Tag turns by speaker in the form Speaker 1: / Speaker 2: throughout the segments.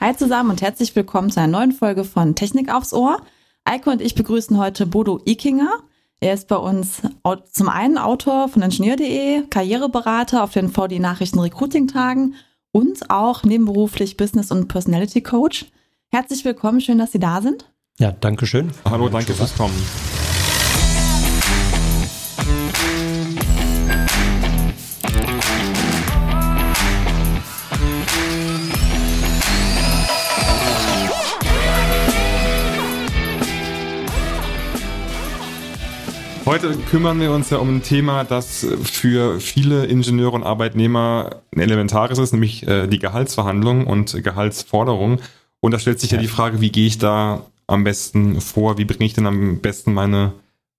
Speaker 1: Hi zusammen und herzlich willkommen zu einer neuen Folge von Technik aufs Ohr. Eike und ich begrüßen heute Bodo Ikinger. Er ist bei uns zum einen Autor von Ingenieur.de, Karriereberater auf den VD Nachrichten Recruiting Tagen und auch nebenberuflich Business- und Personality Coach. Herzlich willkommen, schön, dass Sie da sind.
Speaker 2: Ja, danke schön.
Speaker 3: Hallo, danke fürs Kommen. Heute kümmern wir uns ja um ein Thema, das für viele Ingenieure und Arbeitnehmer ein elementares ist, nämlich äh, die Gehaltsverhandlung und Gehaltsforderung. Und da stellt sich ja die Frage, wie gehe ich da am besten vor? Wie bringe ich denn am besten meine,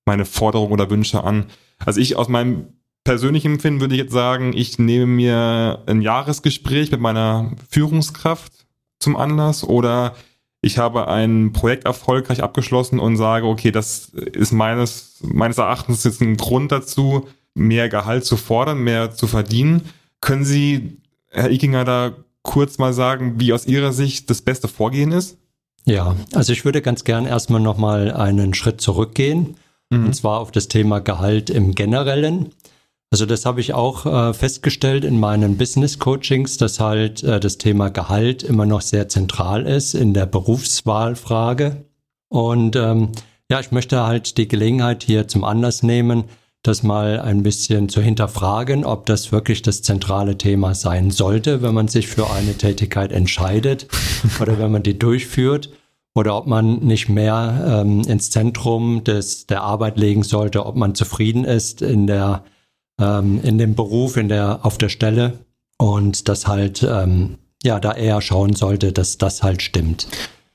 Speaker 3: meine Forderungen oder Wünsche an? Also ich aus meinem persönlichen Empfinden würde ich jetzt sagen, ich nehme mir ein Jahresgespräch mit meiner Führungskraft zum Anlass oder ich habe ein Projekt erfolgreich abgeschlossen und sage, okay, das ist meines, meines Erachtens jetzt ein Grund dazu, mehr Gehalt zu fordern, mehr zu verdienen. Können Sie, Herr Ikinger, da kurz mal sagen, wie aus Ihrer Sicht das beste Vorgehen ist?
Speaker 2: Ja, also ich würde ganz gern erstmal nochmal einen Schritt zurückgehen, mhm. und zwar auf das Thema Gehalt im Generellen. Also das habe ich auch äh, festgestellt in meinen Business Coachings, dass halt äh, das Thema Gehalt immer noch sehr zentral ist in der Berufswahlfrage. Und ähm, ja, ich möchte halt die Gelegenheit hier zum Anlass nehmen, das mal ein bisschen zu hinterfragen, ob das wirklich das zentrale Thema sein sollte, wenn man sich für eine Tätigkeit entscheidet oder wenn man die durchführt oder ob man nicht mehr ähm, ins Zentrum des, der Arbeit legen sollte, ob man zufrieden ist in der ähm, in dem Beruf, in der, auf der Stelle und das halt, ähm, ja, da eher schauen sollte, dass das halt stimmt.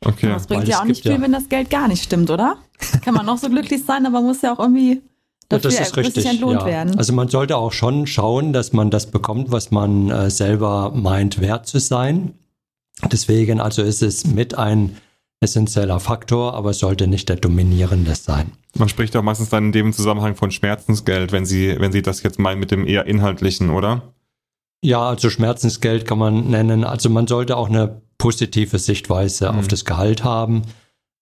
Speaker 1: Okay. Das bringt Weil ja auch nicht viel, ja wenn das Geld gar nicht stimmt, oder? Kann man noch so glücklich sein, aber muss ja auch irgendwie dafür
Speaker 2: das ist richtig,
Speaker 1: entlohnt
Speaker 2: ja.
Speaker 1: werden.
Speaker 2: Also man sollte auch schon schauen, dass man das bekommt, was man äh, selber meint, wert zu sein. Deswegen also ist es mit ein essentieller Faktor, aber es sollte nicht der dominierende sein.
Speaker 3: Man spricht auch meistens dann in dem Zusammenhang von Schmerzensgeld, wenn Sie, wenn Sie das jetzt meinen mit dem eher inhaltlichen, oder?
Speaker 2: Ja, also Schmerzensgeld kann man nennen. Also man sollte auch eine positive Sichtweise mhm. auf das Gehalt haben.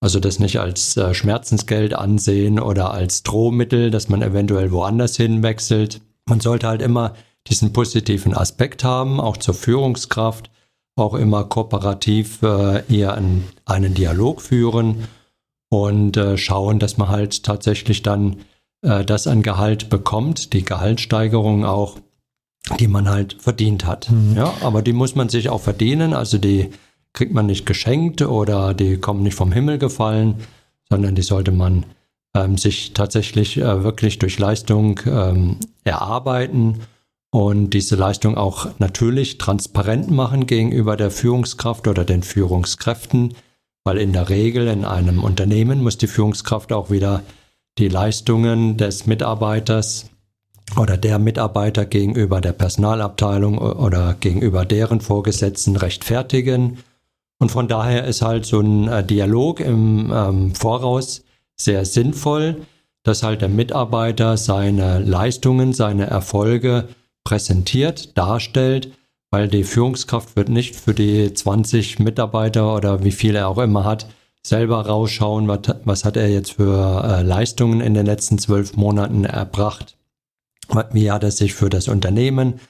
Speaker 2: Also das nicht als äh, Schmerzensgeld ansehen oder als Drohmittel, dass man eventuell woanders hinwechselt. Man sollte halt immer diesen positiven Aspekt haben, auch zur Führungskraft, auch immer kooperativ äh, eher einen, einen Dialog führen und äh, schauen, dass man halt tatsächlich dann äh, das an Gehalt bekommt, die Gehaltssteigerung auch, die man halt verdient hat. Mhm. Ja, aber die muss man sich auch verdienen, also die kriegt man nicht geschenkt oder die kommen nicht vom Himmel gefallen, sondern die sollte man ähm, sich tatsächlich äh, wirklich durch Leistung ähm, erarbeiten und diese Leistung auch natürlich transparent machen gegenüber der Führungskraft oder den Führungskräften, weil in der Regel in einem Unternehmen muss die Führungskraft auch wieder die Leistungen des Mitarbeiters oder der Mitarbeiter gegenüber der Personalabteilung oder gegenüber deren Vorgesetzten rechtfertigen. Und von daher ist halt so ein äh, Dialog im ähm, Voraus sehr sinnvoll, dass halt der Mitarbeiter seine Leistungen, seine Erfolge präsentiert, darstellt weil die Führungskraft wird nicht für die 20 Mitarbeiter oder wie viele er auch immer hat, selber rausschauen, was, was hat er jetzt für äh, Leistungen in den letzten zwölf Monaten erbracht, wie hat er sich für das Unternehmen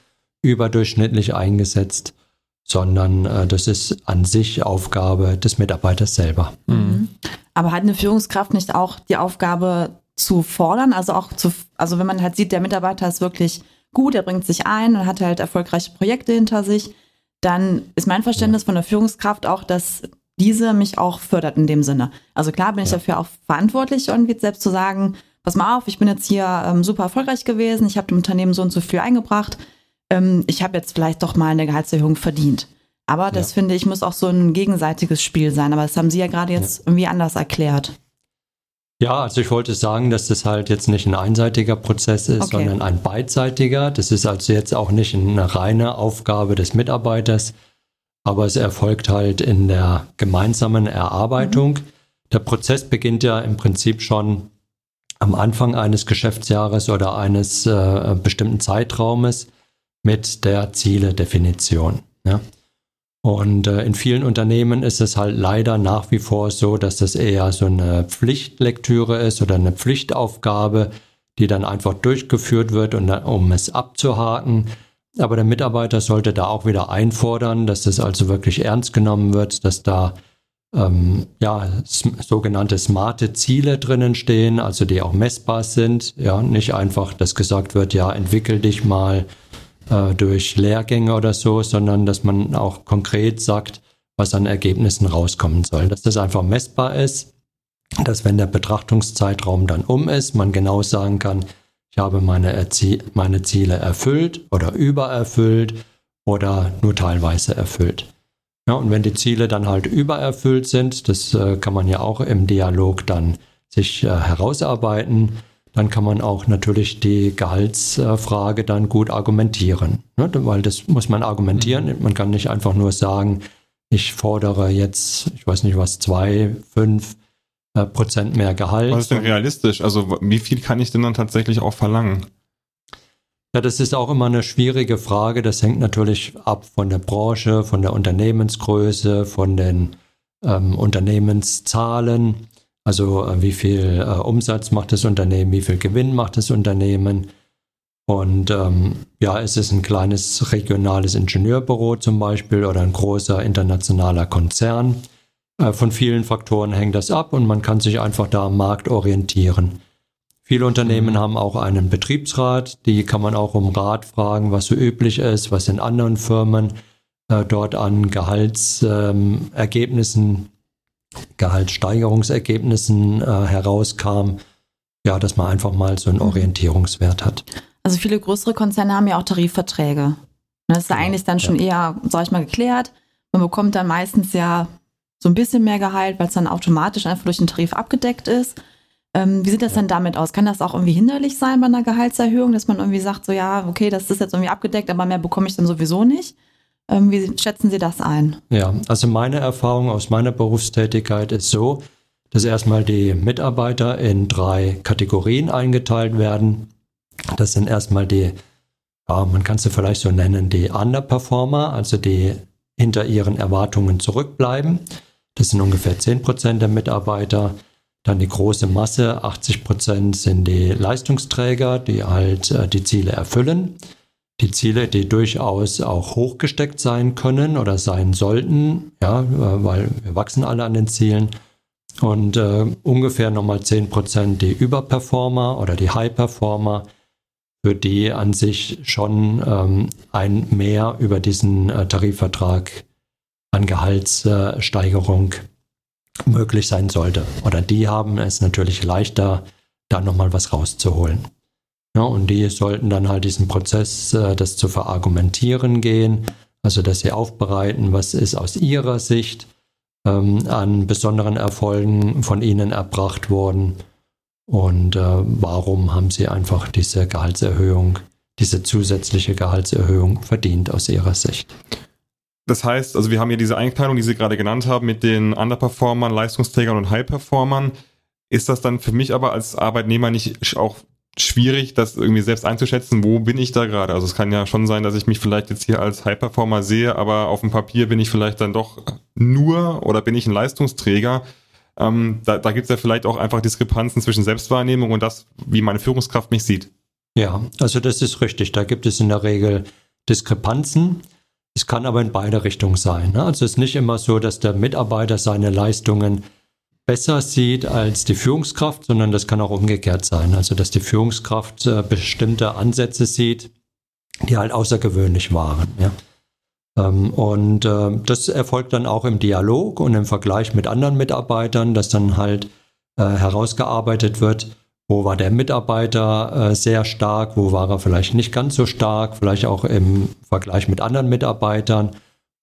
Speaker 2: überdurchschnittlich eingesetzt, sondern äh, das ist an sich Aufgabe des Mitarbeiters selber.
Speaker 1: Mhm. Aber hat eine Führungskraft nicht auch die Aufgabe zu fordern, also auch zu, also wenn man halt sieht, der Mitarbeiter ist wirklich gut, er bringt sich ein und hat halt erfolgreiche Projekte hinter sich, dann ist mein Verständnis von der Führungskraft auch, dass diese mich auch fördert in dem Sinne. Also klar bin ich dafür auch verantwortlich, irgendwie selbst zu sagen, pass mal auf, ich bin jetzt hier ähm, super erfolgreich gewesen, ich habe dem Unternehmen so und so viel eingebracht, ähm, ich habe jetzt vielleicht doch mal eine Gehaltserhöhung verdient. Aber das ja. finde ich muss auch so ein gegenseitiges Spiel sein. Aber das haben Sie ja gerade jetzt ja. irgendwie anders erklärt.
Speaker 2: Ja, also ich wollte sagen, dass das halt jetzt nicht ein einseitiger Prozess ist, okay. sondern ein beidseitiger. Das ist also jetzt auch nicht eine reine Aufgabe des Mitarbeiters, aber es erfolgt halt in der gemeinsamen Erarbeitung. Mhm. Der Prozess beginnt ja im Prinzip schon am Anfang eines Geschäftsjahres oder eines äh, bestimmten Zeitraumes mit der Zieledefinition. Ja? Und äh, in vielen Unternehmen ist es halt leider nach wie vor so, dass das eher so eine Pflichtlektüre ist oder eine Pflichtaufgabe, die dann einfach durchgeführt wird, und dann, um es abzuhaken. Aber der Mitarbeiter sollte da auch wieder einfordern, dass das also wirklich ernst genommen wird, dass da ähm, ja, sogenannte smarte Ziele drinnen stehen, also die auch messbar sind. Ja, nicht einfach, dass gesagt wird, ja, entwickel dich mal äh, durch Lehrgänge oder so, sondern dass man auch konkret sagt, was an Ergebnissen rauskommen soll. Dass das einfach messbar ist, dass wenn der Betrachtungszeitraum dann um ist, man genau sagen kann, ich habe meine, Erzie meine Ziele erfüllt oder übererfüllt oder nur teilweise erfüllt. Ja, und wenn die Ziele dann halt übererfüllt sind, das äh, kann man ja auch im Dialog dann sich äh, herausarbeiten, dann kann man auch natürlich die Gehaltsfrage dann gut argumentieren. Ne? Weil das muss man argumentieren. Mhm. Man kann nicht einfach nur sagen, ich fordere jetzt, ich weiß nicht was, zwei, fünf äh, Prozent mehr Gehalt.
Speaker 3: Was ist denn realistisch? Also wie viel kann ich denn dann tatsächlich auch verlangen?
Speaker 2: Ja, das ist auch immer eine schwierige Frage. Das hängt natürlich ab von der Branche, von der Unternehmensgröße, von den ähm, Unternehmenszahlen. Also äh, wie viel äh, Umsatz macht das Unternehmen, wie viel Gewinn macht das Unternehmen. Und ähm, ja, ist es ein kleines regionales Ingenieurbüro zum Beispiel oder ein großer internationaler Konzern. Äh, von vielen Faktoren hängt das ab und man kann sich einfach da am Markt orientieren. Viele Unternehmen mhm. haben auch einen Betriebsrat, die kann man auch um Rat fragen, was so üblich ist, was in anderen Firmen äh, dort an Gehaltsergebnissen ähm, Gehaltssteigerungsergebnissen äh, herauskam, ja, dass man einfach mal so einen mhm. Orientierungswert hat.
Speaker 1: Also viele größere Konzerne haben ja auch Tarifverträge. Das ist ja eigentlich dann schon ja. eher, sag ich mal, geklärt. Man bekommt dann meistens ja so ein bisschen mehr Gehalt, weil es dann automatisch einfach durch den Tarif abgedeckt ist. Ähm, wie sieht das denn damit aus? Kann das auch irgendwie hinderlich sein bei einer Gehaltserhöhung, dass man irgendwie sagt, so ja, okay, das ist jetzt irgendwie abgedeckt, aber mehr bekomme ich dann sowieso nicht? Ähm, wie schätzen Sie das ein?
Speaker 2: Ja, also meine Erfahrung aus meiner Berufstätigkeit ist so, dass erstmal die Mitarbeiter in drei Kategorien eingeteilt werden. Das sind erstmal die, ja, man kann sie vielleicht so nennen, die Underperformer, also die hinter ihren Erwartungen zurückbleiben. Das sind ungefähr 10 Prozent der Mitarbeiter. Dann die große Masse, 80 Prozent sind die Leistungsträger, die halt äh, die Ziele erfüllen die Ziele, die durchaus auch hochgesteckt sein können oder sein sollten, ja, weil wir wachsen alle an den Zielen. Und äh, ungefähr nochmal 10% die Überperformer oder die High-Performer, für die an sich schon ähm, ein Mehr über diesen äh, Tarifvertrag an Gehaltssteigerung äh, möglich sein sollte. Oder die haben es natürlich leichter, da nochmal was rauszuholen. Ja, und die sollten dann halt diesen Prozess, äh, das zu verargumentieren gehen, also dass sie aufbereiten, was ist aus ihrer Sicht ähm, an besonderen Erfolgen von ihnen erbracht worden und äh, warum haben sie einfach diese Gehaltserhöhung, diese zusätzliche Gehaltserhöhung verdient aus ihrer Sicht.
Speaker 3: Das heißt, also wir haben ja diese Einteilung, die Sie gerade genannt haben, mit den Underperformern, Leistungsträgern und High-Performern. Ist das dann für mich aber als Arbeitnehmer nicht auch schwierig, das irgendwie selbst einzuschätzen, wo bin ich da gerade. Also es kann ja schon sein, dass ich mich vielleicht jetzt hier als High-Performer sehe, aber auf dem Papier bin ich vielleicht dann doch nur oder bin ich ein Leistungsträger. Ähm, da da gibt es ja vielleicht auch einfach Diskrepanzen zwischen Selbstwahrnehmung und das, wie meine Führungskraft mich sieht.
Speaker 2: Ja, also das ist richtig. Da gibt es in der Regel Diskrepanzen. Es kann aber in beide Richtungen sein. Ne? Also es ist nicht immer so, dass der Mitarbeiter seine Leistungen besser sieht als die Führungskraft, sondern das kann auch umgekehrt sein. Also dass die Führungskraft äh, bestimmte Ansätze sieht, die halt außergewöhnlich waren. Ja. Ähm, und äh, das erfolgt dann auch im Dialog und im Vergleich mit anderen Mitarbeitern, dass dann halt äh, herausgearbeitet wird, wo war der Mitarbeiter äh, sehr stark, wo war er vielleicht nicht ganz so stark, vielleicht auch im Vergleich mit anderen Mitarbeitern,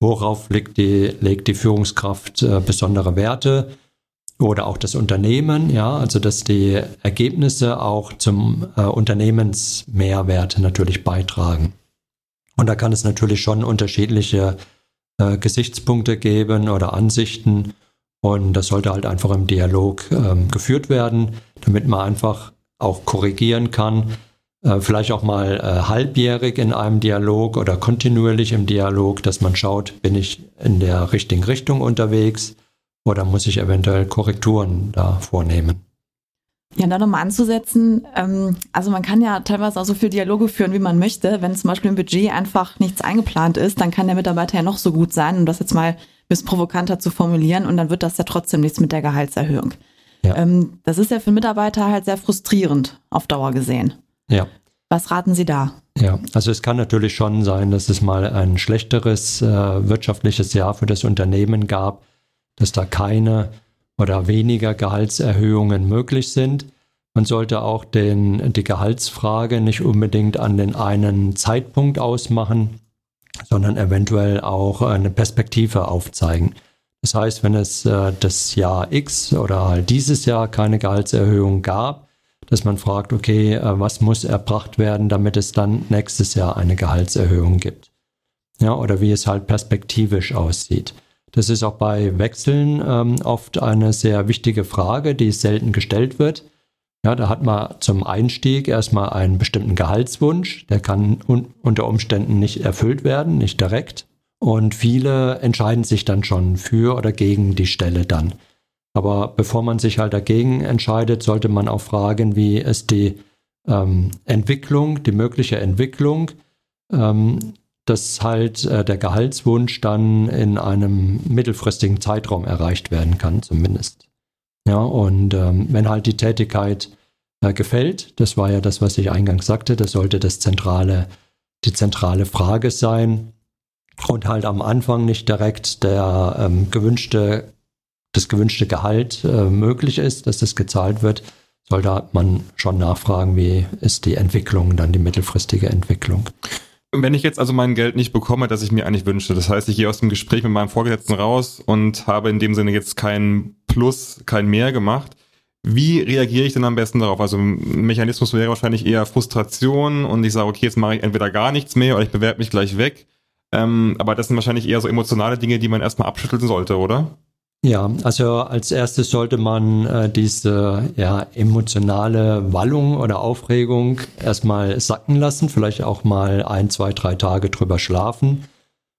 Speaker 2: worauf legt die, legt die Führungskraft äh, besondere Werte oder auch das Unternehmen, ja, also dass die Ergebnisse auch zum äh, Unternehmensmehrwert natürlich beitragen. Und da kann es natürlich schon unterschiedliche äh, Gesichtspunkte geben oder Ansichten. Und das sollte halt einfach im Dialog ähm, geführt werden, damit man einfach auch korrigieren kann, äh, vielleicht auch mal äh, halbjährig in einem Dialog oder kontinuierlich im Dialog, dass man schaut, bin ich in der richtigen Richtung unterwegs oder muss ich eventuell Korrekturen da vornehmen.
Speaker 1: Ja, da nochmal anzusetzen, ähm, also man kann ja teilweise auch so viel Dialoge führen, wie man möchte. Wenn zum Beispiel im Budget einfach nichts eingeplant ist, dann kann der Mitarbeiter ja noch so gut sein, um das jetzt mal ein bisschen provokanter zu formulieren, und dann wird das ja trotzdem nichts mit der Gehaltserhöhung. Ja. Ähm, das ist ja für Mitarbeiter halt sehr frustrierend auf Dauer gesehen.
Speaker 2: Ja.
Speaker 1: Was raten Sie da?
Speaker 2: Ja, also es kann natürlich schon sein, dass es mal ein schlechteres äh, wirtschaftliches Jahr für das Unternehmen gab, dass da keine oder weniger Gehaltserhöhungen möglich sind. Man sollte auch den, die Gehaltsfrage nicht unbedingt an den einen Zeitpunkt ausmachen, sondern eventuell auch eine Perspektive aufzeigen. Das heißt, wenn es äh, das Jahr X oder halt dieses Jahr keine Gehaltserhöhung gab, dass man fragt, okay, äh, was muss erbracht werden, damit es dann nächstes Jahr eine Gehaltserhöhung gibt. Ja, oder wie es halt perspektivisch aussieht. Das ist auch bei Wechseln ähm, oft eine sehr wichtige Frage, die selten gestellt wird. Ja, da hat man zum Einstieg erstmal einen bestimmten Gehaltswunsch, der kann un unter Umständen nicht erfüllt werden, nicht direkt. Und viele entscheiden sich dann schon für oder gegen die Stelle dann. Aber bevor man sich halt dagegen entscheidet, sollte man auch fragen, wie ist die ähm, Entwicklung, die mögliche Entwicklung, ähm, dass halt äh, der Gehaltswunsch dann in einem mittelfristigen Zeitraum erreicht werden kann, zumindest. Ja, und ähm, wenn halt die Tätigkeit äh, gefällt, das war ja das, was ich eingangs sagte, das sollte das zentrale, die zentrale Frage sein, und halt am Anfang nicht direkt der ähm, gewünschte, das gewünschte Gehalt äh, möglich ist, dass das gezahlt wird, sollte man schon nachfragen, wie ist die Entwicklung, dann die mittelfristige Entwicklung.
Speaker 3: Wenn ich jetzt also mein Geld nicht bekomme, das ich mir eigentlich wünsche, das heißt, ich gehe aus dem Gespräch mit meinem Vorgesetzten raus und habe in dem Sinne jetzt kein Plus, kein Mehr gemacht, wie reagiere ich denn am besten darauf? Also ein Mechanismus wäre wahrscheinlich eher Frustration und ich sage, okay, jetzt mache ich entweder gar nichts mehr oder ich bewerbe mich gleich weg. Ähm, aber das sind wahrscheinlich eher so emotionale Dinge, die man erstmal abschütteln sollte, oder?
Speaker 2: Ja, also als erstes sollte man äh, diese ja, emotionale Wallung oder Aufregung erstmal sacken lassen, vielleicht auch mal ein, zwei, drei Tage drüber schlafen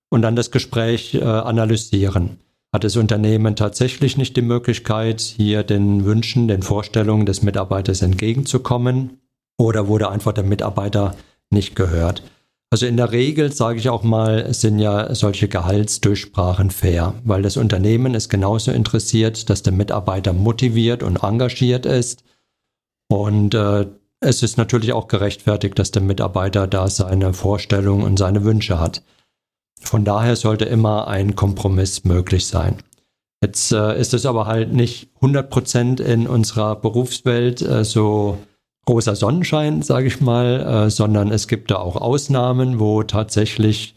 Speaker 2: und dann das Gespräch äh, analysieren. Hat das Unternehmen tatsächlich nicht die Möglichkeit, hier den Wünschen, den Vorstellungen des Mitarbeiters entgegenzukommen oder wurde einfach der Mitarbeiter nicht gehört? Also in der Regel, sage ich auch mal, sind ja solche Gehaltsdurchsprachen fair, weil das Unternehmen ist genauso interessiert, dass der Mitarbeiter motiviert und engagiert ist. Und äh, es ist natürlich auch gerechtfertigt, dass der Mitarbeiter da seine Vorstellungen und seine Wünsche hat. Von daher sollte immer ein Kompromiss möglich sein. Jetzt äh, ist es aber halt nicht 100 Prozent in unserer Berufswelt äh, so großer Sonnenschein, sage ich mal, äh, sondern es gibt da auch Ausnahmen, wo tatsächlich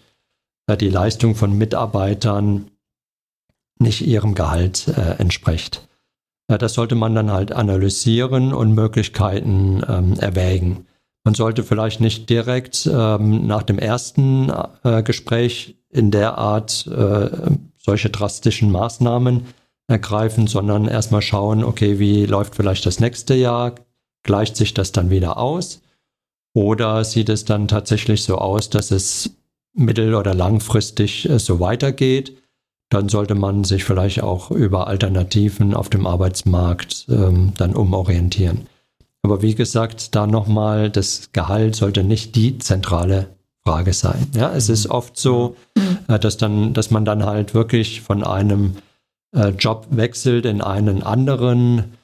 Speaker 2: äh, die Leistung von Mitarbeitern nicht ihrem Gehalt äh, entspricht. Das sollte man dann halt analysieren und Möglichkeiten ähm, erwägen. Man sollte vielleicht nicht direkt ähm, nach dem ersten Gespräch in der Art solche drastischen Maßnahmen ergreifen, sondern erstmal schauen, okay, wie läuft vielleicht das nächste Jahr? Gleicht sich das dann wieder aus? Oder sieht es dann tatsächlich so aus, dass es mittel- oder langfristig äh, so weitergeht? Dann sollte man sich vielleicht auch über Alternativen auf dem Arbeitsmarkt ähm, dann umorientieren. Aber wie gesagt, da nochmal, das Gehalt sollte nicht die zentrale Frage sein. Ja, es ist oft so, mhm. äh, dass dann, dass man dann halt wirklich von einem äh, Job wechselt in einen anderen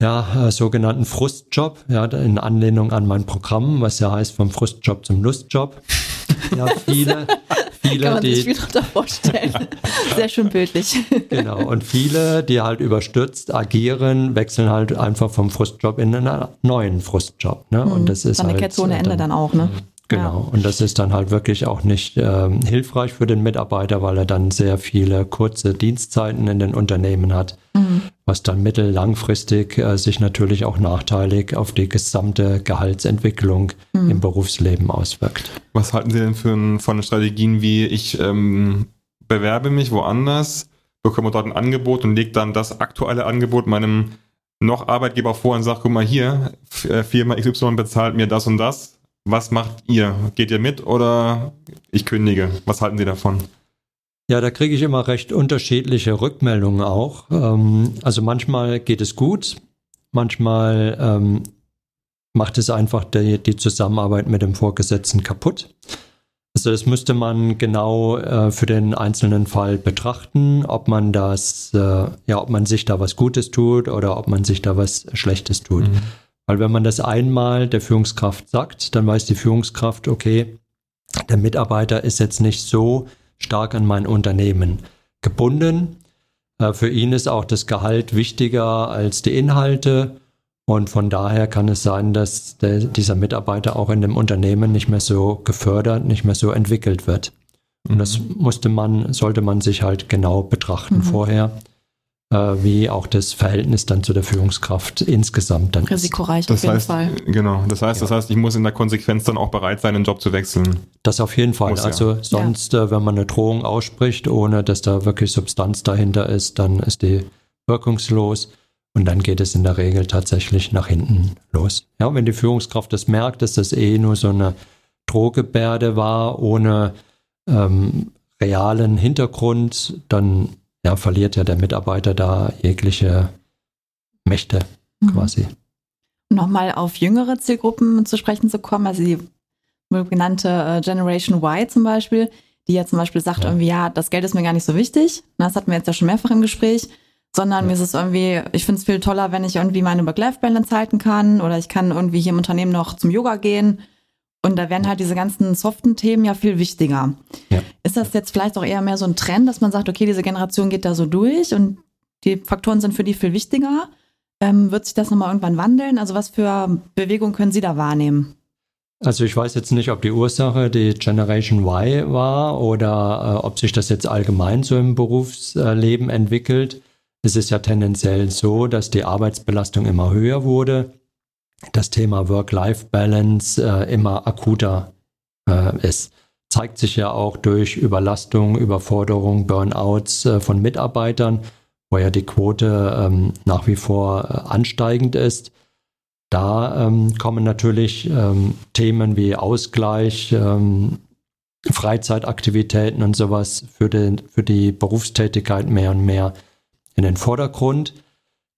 Speaker 2: ja, äh, sogenannten Frustjob, ja, in Anlehnung an mein Programm, was ja heißt vom Frustjob zum Lustjob.
Speaker 1: Ja, viele, viele, Kann man die, sich viel darunter vorstellen. Sehr schön bildlich.
Speaker 2: Genau. Und viele, die halt überstürzt agieren, wechseln halt einfach vom Frustjob in einen neuen Frustjob. Ne?
Speaker 1: Und hm, das ist dann halt, eine Kette ohne Ende dann auch, ne?
Speaker 2: Genau. Ja. Und das ist dann halt wirklich auch nicht ähm, hilfreich für den Mitarbeiter, weil er dann sehr viele kurze Dienstzeiten in den Unternehmen hat, mhm. was dann mittel- langfristig äh, sich natürlich auch nachteilig auf die gesamte Gehaltsentwicklung mhm. im Berufsleben auswirkt.
Speaker 3: Was halten Sie denn für, von Strategien wie ich ähm, bewerbe mich woanders, bekomme dort ein Angebot und lege dann das aktuelle Angebot meinem noch Arbeitgeber vor und sagt, guck mal hier, äh, Firma XY bezahlt mir das und das. Was macht ihr? Geht ihr mit oder ich kündige? Was halten Sie davon?
Speaker 2: Ja, da kriege ich immer recht unterschiedliche Rückmeldungen auch. Ähm, also manchmal geht es gut, manchmal ähm, macht es einfach die, die, Zusammenarbeit mit dem Vorgesetzten kaputt. Also das müsste man genau äh, für den einzelnen Fall betrachten, ob man das, äh, ja, ob man sich da was Gutes tut oder ob man sich da was Schlechtes tut. Mhm. Weil wenn man das einmal der Führungskraft sagt, dann weiß die Führungskraft, okay, der Mitarbeiter ist jetzt nicht so stark an mein Unternehmen gebunden. Äh, für ihn ist auch das Gehalt wichtiger als die Inhalte. Und von daher kann es sein, dass der, dieser Mitarbeiter auch in dem Unternehmen nicht mehr so gefördert, nicht mehr so entwickelt wird. Und das mhm. musste man, sollte man sich halt genau betrachten mhm. vorher wie auch das Verhältnis dann zu der Führungskraft insgesamt dann
Speaker 1: Risikoreich
Speaker 3: das
Speaker 1: auf jeden
Speaker 3: heißt,
Speaker 1: Fall.
Speaker 3: Genau, das heißt, ja. das heißt, ich muss in der Konsequenz dann auch bereit sein, den Job zu wechseln.
Speaker 2: Das auf jeden Fall. Muss, also ja. sonst, ja. Äh, wenn man eine Drohung ausspricht, ohne dass da wirklich Substanz dahinter ist, dann ist die wirkungslos. Und dann geht es in der Regel tatsächlich nach hinten los. Ja, wenn die Führungskraft das merkt, dass das eh nur so eine Drohgebärde war, ohne ähm, realen Hintergrund, dann ja, verliert ja der Mitarbeiter da jegliche Mächte mhm. quasi.
Speaker 1: Nochmal auf jüngere Zielgruppen zu sprechen zu kommen, also die genannte äh, Generation Y zum Beispiel, die ja zum Beispiel sagt ja. irgendwie, ja, das Geld ist mir gar nicht so wichtig. Das hatten wir jetzt ja schon mehrfach im Gespräch. Sondern ja. mir ist es irgendwie, ich finde es viel toller, wenn ich irgendwie meine Work-Life-Balance halten kann oder ich kann irgendwie hier im Unternehmen noch zum Yoga gehen und da werden halt diese ganzen soften Themen ja viel wichtiger. Ja. Ist das jetzt vielleicht auch eher mehr so ein Trend, dass man sagt, okay, diese Generation geht da so durch und die Faktoren sind für die viel wichtiger? Ähm, wird sich das nochmal irgendwann wandeln? Also was für Bewegung können Sie da wahrnehmen?
Speaker 2: Also ich weiß jetzt nicht, ob die Ursache die Generation Y war oder äh, ob sich das jetzt allgemein so im Berufsleben entwickelt. Es ist ja tendenziell so, dass die Arbeitsbelastung immer höher wurde das Thema Work-Life-Balance äh, immer akuter äh, ist. Zeigt sich ja auch durch Überlastung, Überforderung, Burnouts äh, von Mitarbeitern, wo ja die Quote ähm, nach wie vor äh, ansteigend ist. Da ähm, kommen natürlich ähm, Themen wie Ausgleich, ähm, Freizeitaktivitäten und sowas für, den, für die Berufstätigkeit mehr und mehr in den Vordergrund.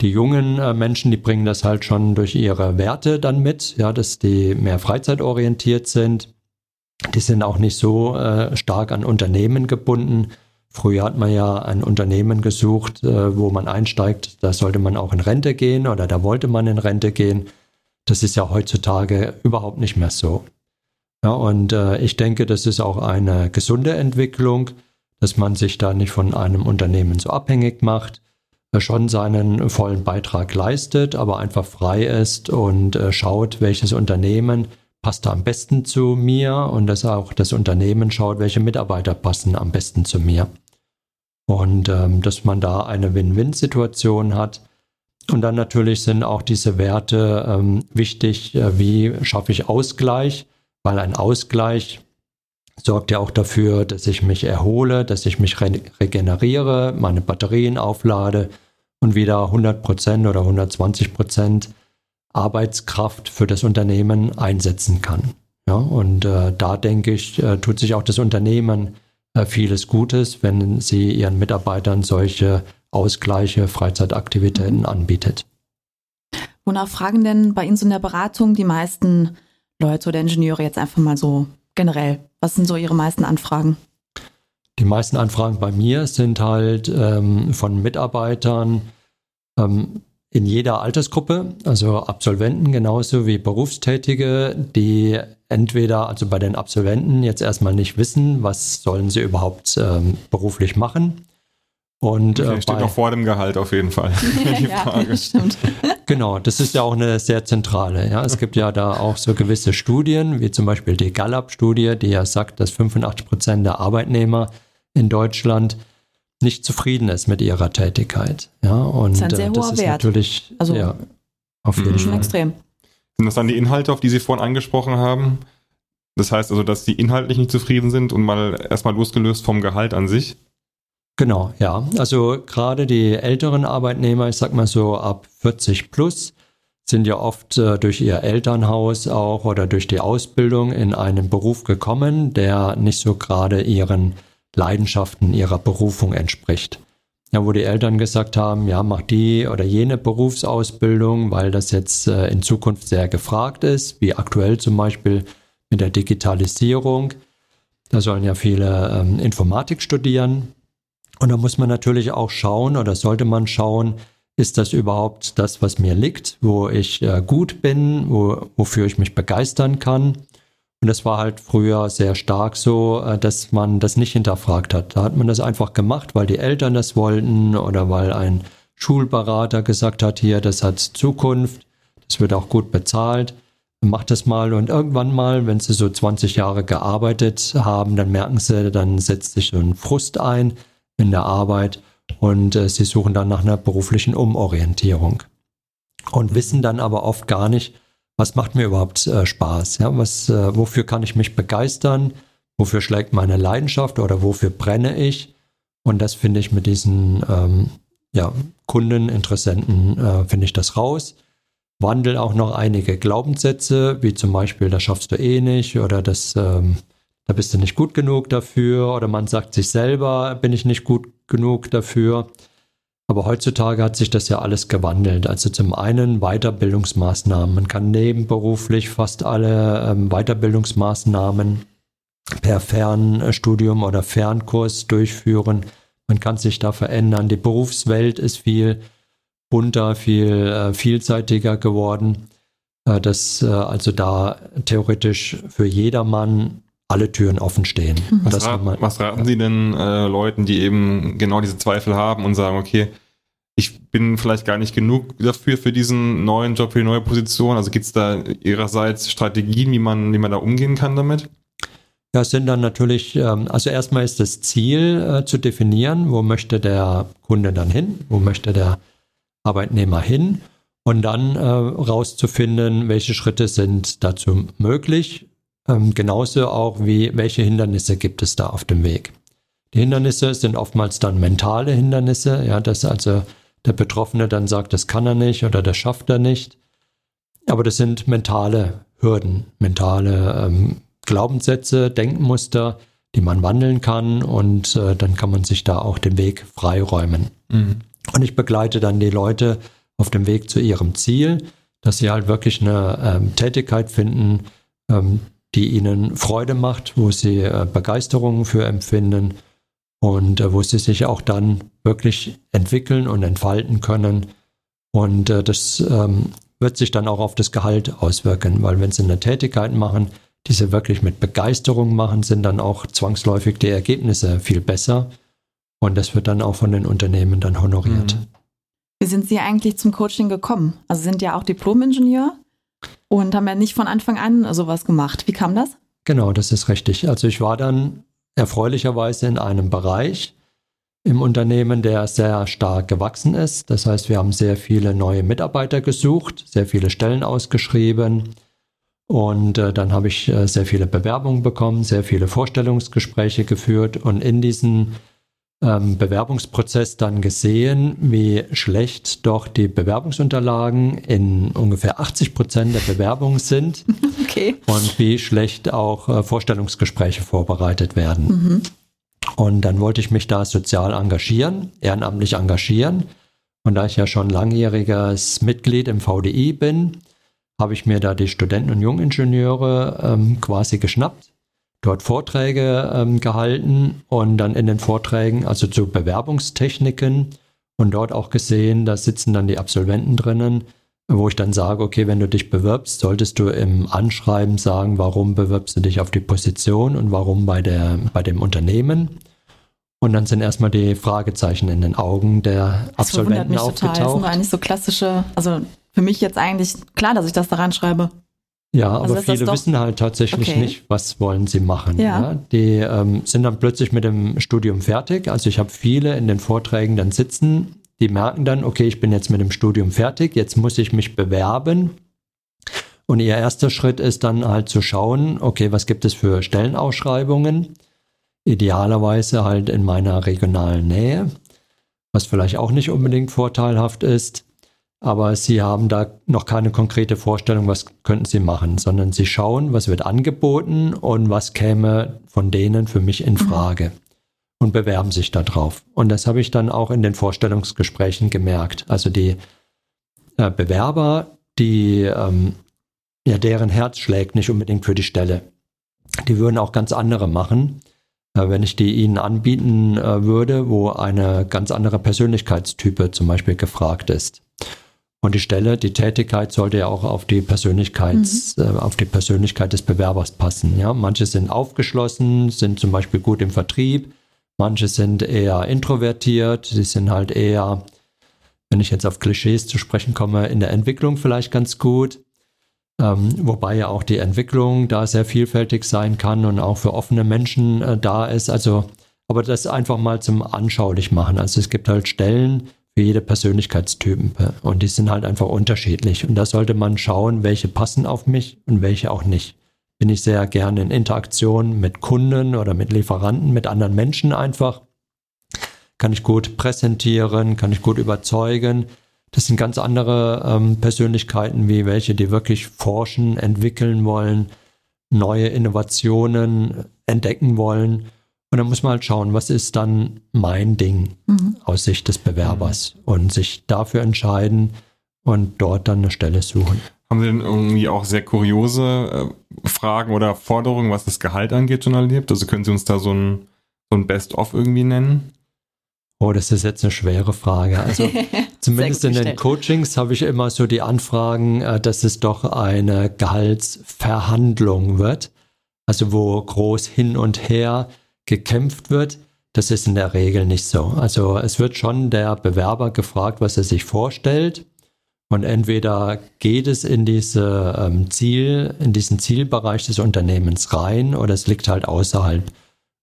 Speaker 2: Die jungen äh, Menschen, die bringen das halt schon durch ihre Werte dann mit, ja, dass die mehr freizeitorientiert sind. Die sind auch nicht so äh, stark an Unternehmen gebunden. Früher hat man ja ein Unternehmen gesucht, äh, wo man einsteigt, da sollte man auch in Rente gehen oder da wollte man in Rente gehen. Das ist ja heutzutage überhaupt nicht mehr so. Ja, und äh, ich denke, das ist auch eine gesunde Entwicklung, dass man sich da nicht von einem Unternehmen so abhängig macht, schon seinen vollen Beitrag leistet, aber einfach frei ist und äh, schaut, welches Unternehmen passt da am besten zu mir und dass auch das Unternehmen schaut, welche Mitarbeiter passen am besten zu mir. Und ähm, dass man da eine Win-Win-Situation hat. Und dann natürlich sind auch diese Werte ähm, wichtig, äh, wie schaffe ich Ausgleich, weil ein Ausgleich sorgt ja auch dafür, dass ich mich erhole, dass ich mich re regeneriere, meine Batterien auflade und wieder 100% oder 120% Arbeitskraft für das Unternehmen einsetzen kann. Ja, und äh, da denke ich, äh, tut sich auch das Unternehmen äh, vieles Gutes, wenn sie ihren Mitarbeitern solche Ausgleiche, Freizeitaktivitäten mhm. anbietet.
Speaker 1: Wonach fragen denn bei Ihnen so in der Beratung die meisten Leute oder Ingenieure jetzt einfach mal so generell? Was sind so Ihre meisten Anfragen?
Speaker 2: Die meisten Anfragen bei mir sind halt ähm, von Mitarbeitern ähm, in jeder Altersgruppe, also Absolventen genauso wie Berufstätige, die entweder, also bei den Absolventen jetzt erstmal nicht wissen, was sollen sie überhaupt ähm, beruflich machen. Und
Speaker 3: äh, steht noch vor dem Gehalt auf jeden Fall. die
Speaker 2: Frage. Ja, stimmt. Genau, das ist ja auch eine sehr zentrale. Ja, es gibt ja da auch so gewisse Studien, wie zum Beispiel die Gallup-Studie, die ja sagt, dass 85 Prozent der Arbeitnehmer in Deutschland nicht zufrieden ist mit ihrer Tätigkeit. Ja, und das ist, ein sehr äh, das ist Wert. natürlich
Speaker 1: also, ja, auf jeden Fall. extrem.
Speaker 3: Sind das dann die Inhalte, auf die Sie vorhin angesprochen haben? Das heißt also, dass Sie inhaltlich nicht zufrieden sind und mal erstmal losgelöst vom Gehalt an sich?
Speaker 2: Genau, ja. Also gerade die älteren Arbeitnehmer, ich sag mal so ab 40 plus, sind ja oft äh, durch ihr Elternhaus auch oder durch die Ausbildung in einen Beruf gekommen, der nicht so gerade ihren Leidenschaften, ihrer Berufung entspricht. Ja, wo die Eltern gesagt haben, ja, mach die oder jene Berufsausbildung, weil das jetzt äh, in Zukunft sehr gefragt ist, wie aktuell zum Beispiel mit der Digitalisierung. Da sollen ja viele ähm, Informatik studieren. Und da muss man natürlich auch schauen oder sollte man schauen, ist das überhaupt das, was mir liegt, wo ich äh, gut bin, wo, wofür ich mich begeistern kann. Und das war halt früher sehr stark so, äh, dass man das nicht hinterfragt hat. Da hat man das einfach gemacht, weil die Eltern das wollten oder weil ein Schulberater gesagt hat, hier, das hat Zukunft, das wird auch gut bezahlt, mach das mal. Und irgendwann mal, wenn sie so 20 Jahre gearbeitet haben, dann merken sie, dann setzt sich so ein Frust ein in der Arbeit und äh, sie suchen dann nach einer beruflichen Umorientierung und wissen dann aber oft gar nicht, was macht mir überhaupt äh, Spaß, ja, was, äh, wofür kann ich mich begeistern, wofür schlägt meine Leidenschaft oder wofür brenne ich und das finde ich mit diesen ähm, ja, Kunden, Interessenten, äh, finde ich das raus. Wandel auch noch einige Glaubenssätze, wie zum Beispiel, das schaffst du eh nicht oder das ähm, da bist du nicht gut genug dafür oder man sagt sich selber, bin ich nicht gut genug dafür. Aber heutzutage hat sich das ja alles gewandelt. Also zum einen Weiterbildungsmaßnahmen. Man kann nebenberuflich fast alle ähm, Weiterbildungsmaßnahmen per Fernstudium oder Fernkurs durchführen. Man kann sich da verändern. Die Berufswelt ist viel bunter, viel äh, vielseitiger geworden. Äh, dass äh, also da theoretisch für jedermann alle Türen offen stehen.
Speaker 3: Was, rat, man, was, raten. Sie denn äh, Leuten, die eben genau diese Zweifel haben und sagen, okay, ich bin vielleicht gar nicht genug dafür, für diesen neuen Job, für die neue Position? Also gibt es da Ihrerseits Strategien, wie man, wie man da umgehen kann damit?
Speaker 2: Ja, es sind dann natürlich, ähm, also erstmal ist das Ziel äh, zu definieren, wo möchte der Kunde dann hin, wo möchte der Arbeitnehmer hin und dann äh, rauszufinden, welche Schritte sind dazu möglich ähm, genauso auch wie, welche Hindernisse gibt es da auf dem Weg. Die Hindernisse sind oftmals dann mentale Hindernisse, ja, dass also der Betroffene dann sagt, das kann er nicht oder das schafft er nicht. Aber das sind mentale Hürden, mentale ähm, Glaubenssätze, Denkmuster, die man wandeln kann und äh, dann kann man sich da auch den Weg freiräumen. Mhm. Und ich begleite dann die Leute auf dem Weg zu ihrem Ziel, dass sie halt wirklich eine ähm, Tätigkeit finden, ähm, die ihnen Freude macht, wo sie äh, Begeisterung für empfinden und äh, wo sie sich auch dann wirklich entwickeln und entfalten können. Und äh, das ähm, wird sich dann auch auf das Gehalt auswirken, weil wenn sie eine Tätigkeit machen, die sie wirklich mit Begeisterung machen, sind dann auch zwangsläufig die Ergebnisse viel besser. Und das wird dann auch von den Unternehmen dann honoriert. Mhm.
Speaker 1: Wie sind Sie eigentlich zum Coaching gekommen? Also sind ja auch Diplom-Ingenieur und haben ja nicht von Anfang an sowas gemacht. Wie kam das?
Speaker 2: Genau, das ist richtig. Also ich war dann erfreulicherweise in einem Bereich im Unternehmen, der sehr stark gewachsen ist. Das heißt, wir haben sehr viele neue Mitarbeiter gesucht, sehr viele Stellen ausgeschrieben. Und äh, dann habe ich äh, sehr viele Bewerbungen bekommen, sehr viele Vorstellungsgespräche geführt. Und in diesen ähm, Bewerbungsprozess dann gesehen, wie schlecht doch die Bewerbungsunterlagen in ungefähr 80 Prozent der Bewerbungen sind okay. und wie schlecht auch äh, Vorstellungsgespräche vorbereitet werden. Mhm. Und dann wollte ich mich da sozial engagieren, ehrenamtlich engagieren. Und da ich ja schon langjähriges Mitglied im VDI bin, habe ich mir da die Studenten und Jungingenieure ähm, quasi geschnappt dort Vorträge ähm, gehalten und dann in den Vorträgen, also zu Bewerbungstechniken und dort auch gesehen, da sitzen dann die Absolventen drinnen, wo ich dann sage, okay, wenn du dich bewirbst, solltest du im Anschreiben sagen, warum bewirbst du dich auf die Position und warum bei, der, bei dem Unternehmen. Und dann sind erstmal die Fragezeichen in den Augen der das Absolventen mich aufgetaucht. Total. Das
Speaker 1: sind eigentlich so klassische, also für mich jetzt eigentlich klar, dass ich das da reinschreibe.
Speaker 2: Ja, also aber viele wissen halt tatsächlich okay. nicht, was wollen sie machen. Ja. ja? Die ähm, sind dann plötzlich mit dem Studium fertig. Also ich habe viele in den Vorträgen dann sitzen, die merken dann, okay, ich bin jetzt mit dem Studium fertig, jetzt muss ich mich bewerben. Und ihr erster Schritt ist dann halt zu schauen, okay, was gibt es für Stellenausschreibungen? Idealerweise halt in meiner regionalen Nähe, was vielleicht auch nicht unbedingt vorteilhaft ist. Aber sie haben da noch keine konkrete Vorstellung, was könnten sie machen, sondern sie schauen, was wird angeboten und was käme von denen für mich in mhm. Frage. Und bewerben sich darauf. Und das habe ich dann auch in den Vorstellungsgesprächen gemerkt. Also die äh, Bewerber, die ähm, ja deren Herz schlägt nicht unbedingt für die Stelle. Die würden auch ganz andere machen, äh, wenn ich die ihnen anbieten äh, würde, wo eine ganz andere Persönlichkeitstype zum Beispiel gefragt ist. Und die Stelle, die Tätigkeit sollte ja auch auf die Persönlichkeits, mhm. äh, auf die Persönlichkeit des Bewerbers passen. Ja, manche sind aufgeschlossen, sind zum Beispiel gut im Vertrieb. Manche sind eher introvertiert. Sie sind halt eher, wenn ich jetzt auf Klischees zu sprechen komme, in der Entwicklung vielleicht ganz gut. Ähm, wobei ja auch die Entwicklung da sehr vielfältig sein kann und auch für offene Menschen äh, da ist. Also, aber das einfach mal zum anschaulich machen. Also es gibt halt Stellen für jede Persönlichkeitstypen und die sind halt einfach unterschiedlich. Und da sollte man schauen, welche passen auf mich und welche auch nicht. Bin ich sehr gerne in Interaktion mit Kunden oder mit Lieferanten, mit anderen Menschen einfach. Kann ich gut präsentieren, kann ich gut überzeugen das sind ganz andere ähm, Persönlichkeiten wie welche, die wirklich forschen, entwickeln wollen, neue Innovationen entdecken wollen. Und dann muss man halt schauen, was ist dann mein Ding mhm. aus Sicht des Bewerbers und sich dafür entscheiden und dort dann eine Stelle suchen.
Speaker 3: Haben Sie denn irgendwie auch sehr kuriose äh, Fragen oder Forderungen, was das Gehalt angeht, schon erlebt? Also können Sie uns da so ein, so ein Best-of irgendwie nennen?
Speaker 2: Oh, das ist jetzt eine schwere Frage. Also zumindest in den Coachings habe ich immer so die Anfragen, äh, dass es doch eine Gehaltsverhandlung wird. Also wo groß hin und her gekämpft wird. Das ist in der Regel nicht so. Also es wird schon der Bewerber gefragt, was er sich vorstellt. Und entweder geht es in diese ähm, Ziel, in diesen Zielbereich des Unternehmens rein oder es liegt halt außerhalb.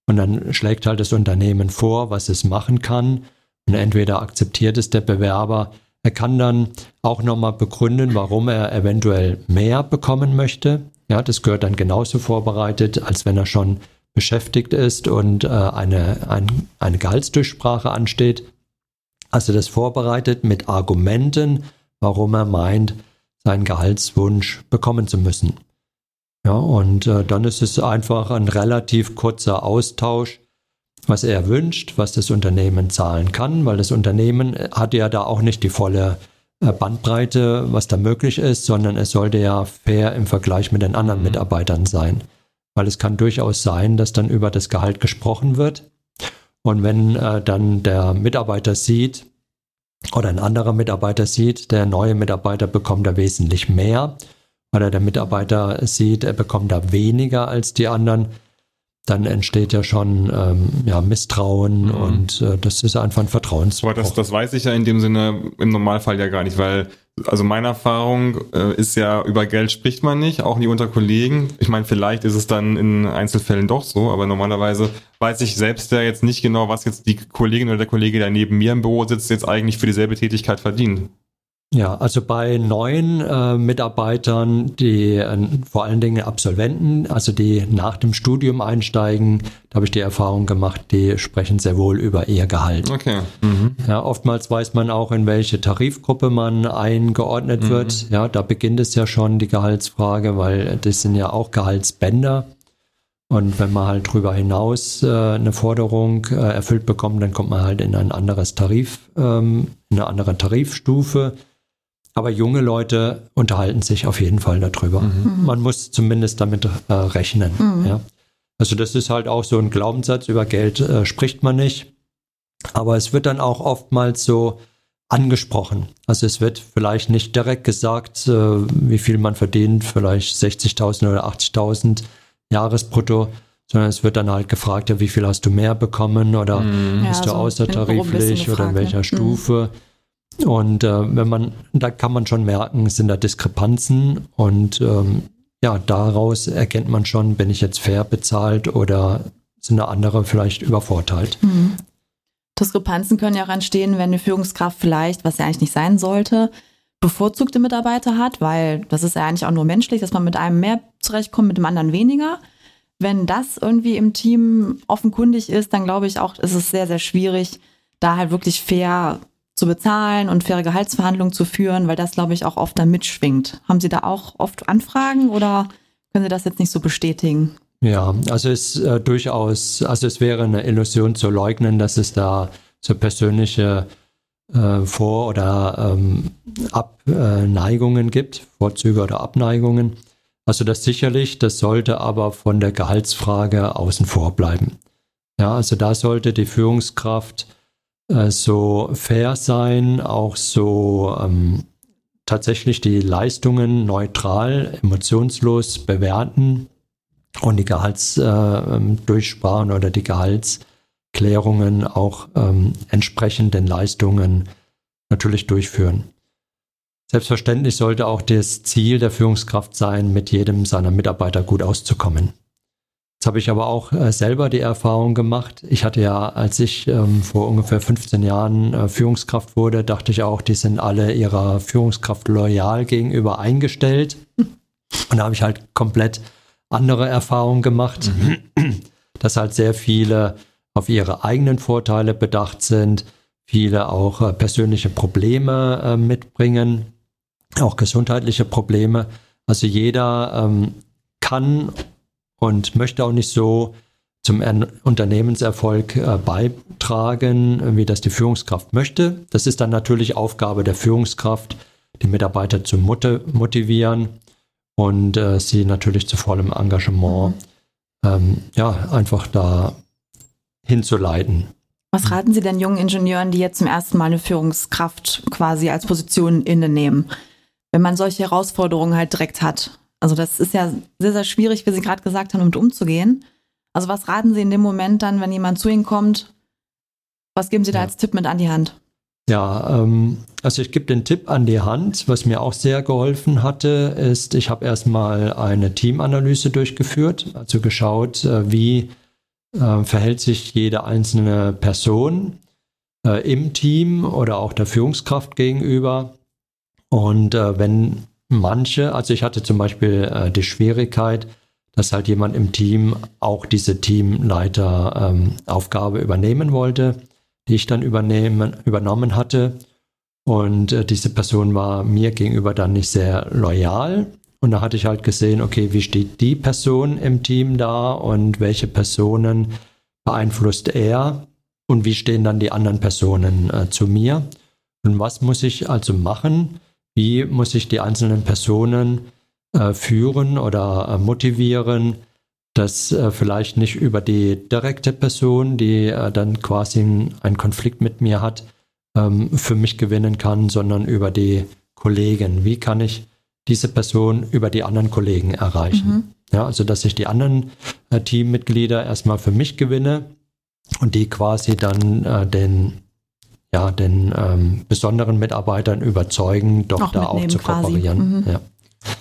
Speaker 2: Und dann schlägt halt das Unternehmen vor, was es machen kann. Und entweder akzeptiert es der Bewerber, er kann dann auch nochmal begründen, warum er eventuell mehr bekommen möchte. Ja, das gehört dann genauso vorbereitet, als wenn er schon beschäftigt ist und äh, eine, ein, eine Gehaltsdurchsprache ansteht. Also das vorbereitet mit Argumenten, warum er meint, seinen Gehaltswunsch bekommen zu müssen. Ja, und äh, dann ist es einfach ein relativ kurzer Austausch, was er wünscht, was das Unternehmen zahlen kann, weil das Unternehmen hat ja da auch nicht die volle äh, Bandbreite, was da möglich ist, sondern es sollte ja fair im Vergleich mit den anderen mhm. Mitarbeitern sein. Weil es kann durchaus sein, dass dann über das Gehalt gesprochen wird. Und wenn äh, dann der Mitarbeiter sieht, oder ein anderer Mitarbeiter sieht, der neue Mitarbeiter bekommt da wesentlich mehr, oder der Mitarbeiter sieht, er bekommt da weniger als die anderen, dann entsteht ja schon ähm, ja, Misstrauen mhm. und äh, das ist einfach ein Vertrauensbruch.
Speaker 3: Aber das, das weiß ich ja in dem Sinne im Normalfall ja gar nicht, weil also meine Erfahrung äh, ist ja, über Geld spricht man nicht, auch nie unter Kollegen. Ich meine, vielleicht ist es dann in Einzelfällen doch so, aber normalerweise weiß ich selbst ja jetzt nicht genau, was jetzt die Kollegin oder der Kollege, der neben mir im Büro sitzt, jetzt eigentlich für dieselbe Tätigkeit verdient.
Speaker 2: Ja, also bei neuen äh, Mitarbeitern, die äh, vor allen Dingen Absolventen, also die nach dem Studium einsteigen, da habe ich die Erfahrung gemacht, die sprechen sehr wohl über ihr Gehalt.
Speaker 3: Okay. Mhm.
Speaker 2: Ja, oftmals weiß man auch, in welche Tarifgruppe man eingeordnet mhm. wird. Ja, da beginnt es ja schon die Gehaltsfrage, weil das sind ja auch Gehaltsbänder. Und wenn man halt drüber hinaus äh, eine Forderung äh, erfüllt bekommt, dann kommt man halt in ein anderes Tarif, ähm, eine andere Tarifstufe. Aber junge Leute unterhalten sich auf jeden Fall darüber. Mhm. Man muss zumindest damit äh, rechnen. Mhm. Ja. Also das ist halt auch so ein Glaubenssatz, über Geld äh, spricht man nicht. Aber es wird dann auch oftmals so angesprochen. Also es wird vielleicht nicht direkt gesagt, äh, wie viel man verdient, vielleicht 60.000 oder 80.000 Jahresbrutto, sondern es wird dann halt gefragt, ja, wie viel hast du mehr bekommen oder mhm. bist ja, du so außertariflich oder in welcher ne? Stufe. Mhm. Und äh, wenn man, da kann man schon merken, sind da Diskrepanzen und ähm, ja, daraus erkennt man schon, bin ich jetzt fair bezahlt oder sind da andere vielleicht übervorteilt. Mhm.
Speaker 1: Diskrepanzen können ja auch entstehen, wenn eine Führungskraft vielleicht, was ja eigentlich nicht sein sollte, bevorzugte Mitarbeiter hat, weil das ist ja eigentlich auch nur menschlich, dass man mit einem mehr zurechtkommt, mit dem anderen weniger. wenn das irgendwie im Team offenkundig ist, dann glaube ich auch, ist es sehr, sehr schwierig, da halt wirklich fair zu bezahlen und faire Gehaltsverhandlungen zu führen, weil das, glaube ich, auch oft dann mitschwingt. Haben Sie da auch oft Anfragen oder können Sie das jetzt nicht so bestätigen?
Speaker 2: Ja, also es äh, durchaus, also es wäre eine Illusion zu leugnen, dass es da so persönliche äh, Vor- oder ähm, Abneigungen gibt, Vorzüge oder Abneigungen. Also das sicherlich, das sollte aber von der Gehaltsfrage außen vor bleiben. Ja, also da sollte die Führungskraft äh, so fair sein, auch so ähm, tatsächlich die Leistungen neutral, emotionslos bewerten und die Gehaltsdurchsprachen äh, oder die Gehaltsklärungen auch ähm, entsprechend den Leistungen natürlich durchführen. Selbstverständlich sollte auch das Ziel der Führungskraft sein, mit jedem seiner Mitarbeiter gut auszukommen. Jetzt habe ich aber auch äh, selber die Erfahrung gemacht. Ich hatte ja, als ich ähm, vor ungefähr 15 Jahren äh, Führungskraft wurde, dachte ich auch, die sind alle ihrer Führungskraft loyal gegenüber eingestellt. Und da habe ich halt komplett andere Erfahrungen gemacht, mhm. dass halt sehr viele auf ihre eigenen Vorteile bedacht sind, viele auch äh, persönliche Probleme äh, mitbringen, auch gesundheitliche Probleme. Also jeder ähm, kann und möchte auch nicht so zum Unternehmenserfolg äh, beitragen, wie das die Führungskraft möchte. Das ist dann natürlich Aufgabe der Führungskraft, die Mitarbeiter zu motivieren und äh, sie natürlich zu vollem Engagement ähm, ja, einfach da hinzuleiten.
Speaker 1: Was raten Sie denn jungen Ingenieuren, die jetzt zum ersten Mal eine Führungskraft quasi als Position innenehmen, wenn man solche Herausforderungen halt direkt hat? Also das ist ja sehr, sehr schwierig, wie Sie gerade gesagt haben, damit umzugehen. Also was raten Sie in dem Moment dann, wenn jemand zu Ihnen kommt? Was geben Sie da ja. als Tipp mit an die Hand?
Speaker 2: Ja, ähm, also ich gebe den Tipp an die Hand. Was mir auch sehr geholfen hatte, ist, ich habe erstmal eine Teamanalyse durchgeführt, also geschaut, äh, wie äh, verhält sich jede einzelne Person äh, im Team oder auch der Führungskraft gegenüber. Und äh, wenn manche, also ich hatte zum Beispiel äh, die Schwierigkeit, dass halt jemand im Team auch diese Teamleiteraufgabe ähm, übernehmen wollte, die ich dann übernehmen, übernommen hatte. Und äh, diese Person war mir gegenüber dann nicht sehr loyal. Und da hatte ich halt gesehen, okay, wie steht die Person im Team da und welche Personen beeinflusst er und wie stehen dann die anderen Personen äh, zu mir. Und was muss ich also machen, wie muss ich die einzelnen Personen äh, führen oder äh, motivieren, dass äh, vielleicht nicht über die direkte Person, die äh, dann quasi einen Konflikt mit mir hat, ähm, für mich gewinnen kann, sondern über die Kollegen. Wie kann ich diese Person über die anderen Kollegen erreichen? Mhm. Ja, also dass ich die anderen äh, Teammitglieder erstmal für mich gewinne und die quasi dann äh, den ja, den ähm, besonderen Mitarbeitern überzeugen, doch auch da auch zu kooperieren. Mhm. Ja.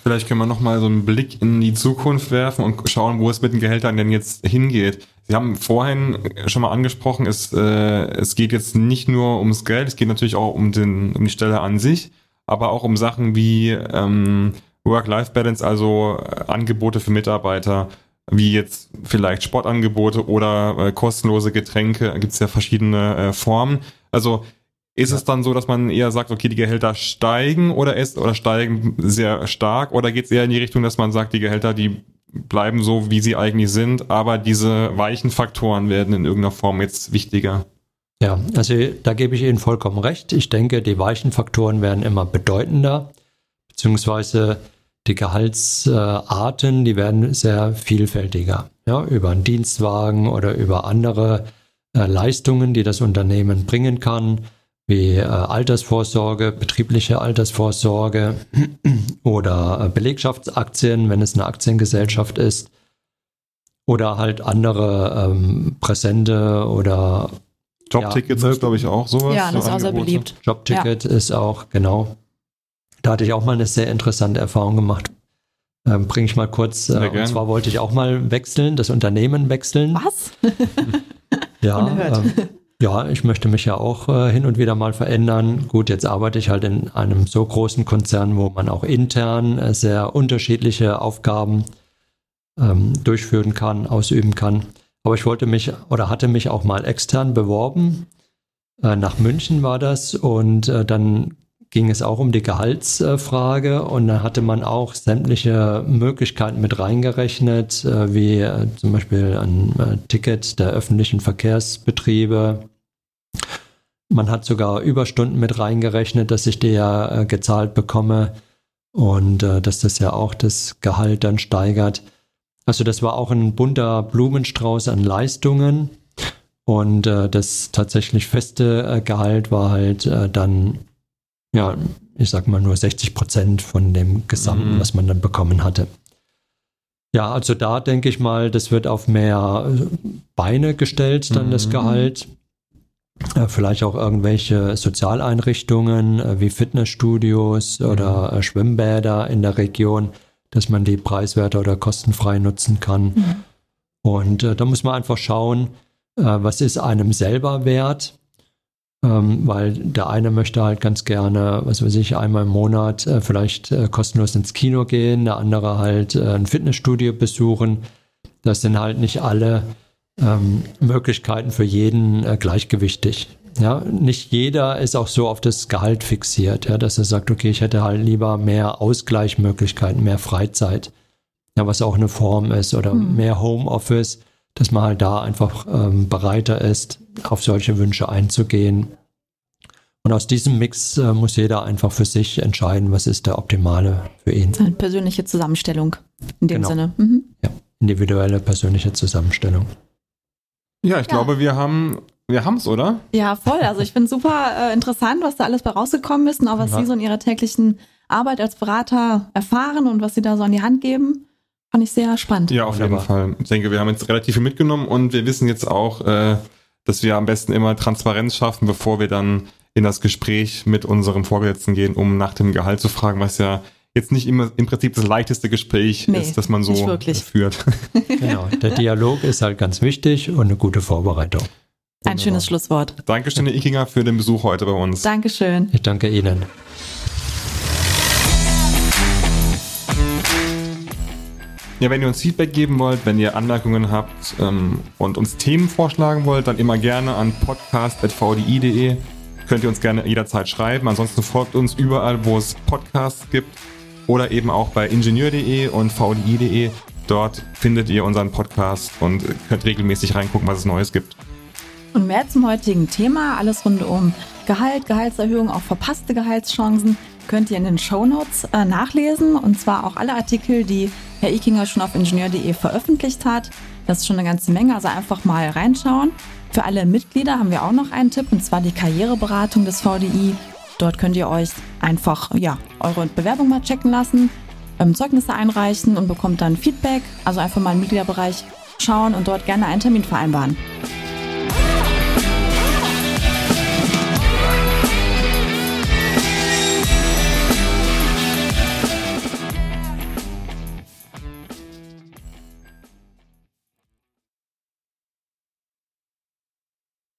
Speaker 3: Vielleicht können wir nochmal so einen Blick in die Zukunft werfen und schauen, wo es mit den Gehältern denn jetzt hingeht. Sie haben vorhin schon mal angesprochen, es, äh, es geht jetzt nicht nur ums Geld, es geht natürlich auch um, den, um die Stelle an sich, aber auch um Sachen wie ähm, Work-Life-Balance, also äh, Angebote für Mitarbeiter, wie jetzt vielleicht Sportangebote oder äh, kostenlose Getränke, gibt es ja verschiedene äh, Formen. Also ist ja. es dann so, dass man eher sagt, okay, die Gehälter steigen oder ist oder steigen sehr stark oder geht es eher in die Richtung, dass man sagt, die Gehälter, die bleiben so, wie sie eigentlich sind, aber diese weichen Faktoren werden in irgendeiner Form jetzt wichtiger?
Speaker 2: Ja, also da gebe ich Ihnen vollkommen recht. Ich denke, die weichen Faktoren werden immer bedeutender, beziehungsweise die Gehaltsarten, die werden sehr vielfältiger. Ja, über einen Dienstwagen oder über andere äh, Leistungen, die das Unternehmen bringen kann, wie äh, Altersvorsorge, betriebliche Altersvorsorge oder äh, Belegschaftsaktien, wenn es eine Aktiengesellschaft ist, oder halt andere ähm, Präsente oder
Speaker 3: Jobtickets ja, ist, glaube ich, auch sowas.
Speaker 1: Ja, das ist auch sehr beliebt.
Speaker 2: Jobticket ja. ist auch, genau. Da hatte ich auch mal eine sehr interessante Erfahrung gemacht. Ähm, Bringe ich mal kurz. Äh, und zwar wollte ich auch mal wechseln, das Unternehmen wechseln.
Speaker 1: Was?
Speaker 2: ja. Ähm, ja, ich möchte mich ja auch äh, hin und wieder mal verändern. Gut, jetzt arbeite ich halt in einem so großen Konzern, wo man auch intern äh, sehr unterschiedliche Aufgaben ähm, durchführen kann, ausüben kann. Aber ich wollte mich oder hatte mich auch mal extern beworben. Äh, nach München war das und äh, dann ging es auch um die Gehaltsfrage und da hatte man auch sämtliche Möglichkeiten mit reingerechnet, äh, wie äh, zum Beispiel ein äh, Ticket der öffentlichen Verkehrsbetriebe. Man hat sogar Überstunden mit reingerechnet, dass ich die ja gezahlt bekomme und dass das ja auch das Gehalt dann steigert. Also das war auch ein bunter Blumenstrauß an Leistungen. Und äh, das tatsächlich feste äh, Gehalt war halt äh, dann ja, ich sag mal nur 60 Prozent von dem Gesamten, mhm. was man dann bekommen hatte. Ja, also da denke ich mal, das wird auf mehr äh, Beine gestellt, dann mhm. das Gehalt. Äh, vielleicht auch irgendwelche Sozialeinrichtungen äh, wie Fitnessstudios mhm. oder Schwimmbäder in der Region, dass man die preiswerter oder kostenfrei nutzen kann. Mhm. Und da muss man einfach schauen, was ist einem selber wert ähm, weil der eine möchte halt ganz gerne, was weiß ich, einmal im Monat äh, vielleicht äh, kostenlos ins Kino gehen, der andere halt äh, ein Fitnessstudio besuchen. Das sind halt nicht alle ähm, Möglichkeiten für jeden gleichgewichtig. Ja, nicht jeder ist auch so auf das Gehalt fixiert, ja, dass er sagt, okay, ich hätte halt lieber mehr Ausgleichmöglichkeiten, mehr Freizeit, ja, was auch eine Form ist, oder hm. mehr Homeoffice, dass man halt da einfach ähm, bereiter ist, auf solche Wünsche einzugehen. Und aus diesem Mix äh, muss jeder einfach für sich entscheiden, was ist der optimale für ihn.
Speaker 1: Eine persönliche Zusammenstellung in dem genau. Sinne.
Speaker 2: Mhm. Ja, individuelle persönliche Zusammenstellung.
Speaker 3: Ja, ich ja. glaube, wir haben wir haben es, oder?
Speaker 1: Ja, voll. Also ich finde super äh, interessant, was da alles bei rausgekommen ist und auch was ja. Sie so in Ihrer täglichen Arbeit als Berater erfahren und was Sie da so an die Hand geben. Fand ich sehr spannend.
Speaker 3: Ja, auf Wunderbar. jeden Fall. Ich denke, wir haben jetzt relativ viel mitgenommen und wir wissen jetzt auch, äh, dass wir am besten immer Transparenz schaffen, bevor wir dann in das Gespräch mit unserem Vorgesetzten gehen, um nach dem Gehalt zu fragen, was ja jetzt nicht immer im Prinzip das leichteste Gespräch nee, ist, das man so führt.
Speaker 2: Genau, der Dialog ist halt ganz wichtig und eine gute Vorbereitung.
Speaker 1: Ein Wunderbar. schönes Schlusswort.
Speaker 3: Dankeschön, Herr Ikinger, für den Besuch heute bei uns.
Speaker 1: Dankeschön.
Speaker 2: Ich danke Ihnen.
Speaker 3: Ja, wenn ihr uns Feedback geben wollt, wenn ihr Anmerkungen habt ähm, und uns Themen vorschlagen wollt, dann immer gerne an podcast.vdi.de. Könnt ihr uns gerne jederzeit schreiben. Ansonsten folgt uns überall, wo es Podcasts gibt oder eben auch bei ingenieur.de und vdi.de. Dort findet ihr unseren Podcast und könnt regelmäßig reingucken, was es Neues gibt.
Speaker 1: Und mehr zum heutigen Thema, alles rund um Gehalt, Gehaltserhöhung, auch verpasste Gehaltschancen, könnt ihr in den Show Notes äh, nachlesen. Und zwar auch alle Artikel, die Herr Ikinger schon auf ingenieur.de veröffentlicht hat. Das ist schon eine ganze Menge, also einfach mal reinschauen. Für alle Mitglieder haben wir auch noch einen Tipp, und zwar die Karriereberatung des VDI. Dort könnt ihr euch einfach ja, eure Bewerbung mal checken lassen, ähm, Zeugnisse einreichen und bekommt dann Feedback. Also einfach mal im Mitgliederbereich schauen und dort gerne einen Termin vereinbaren.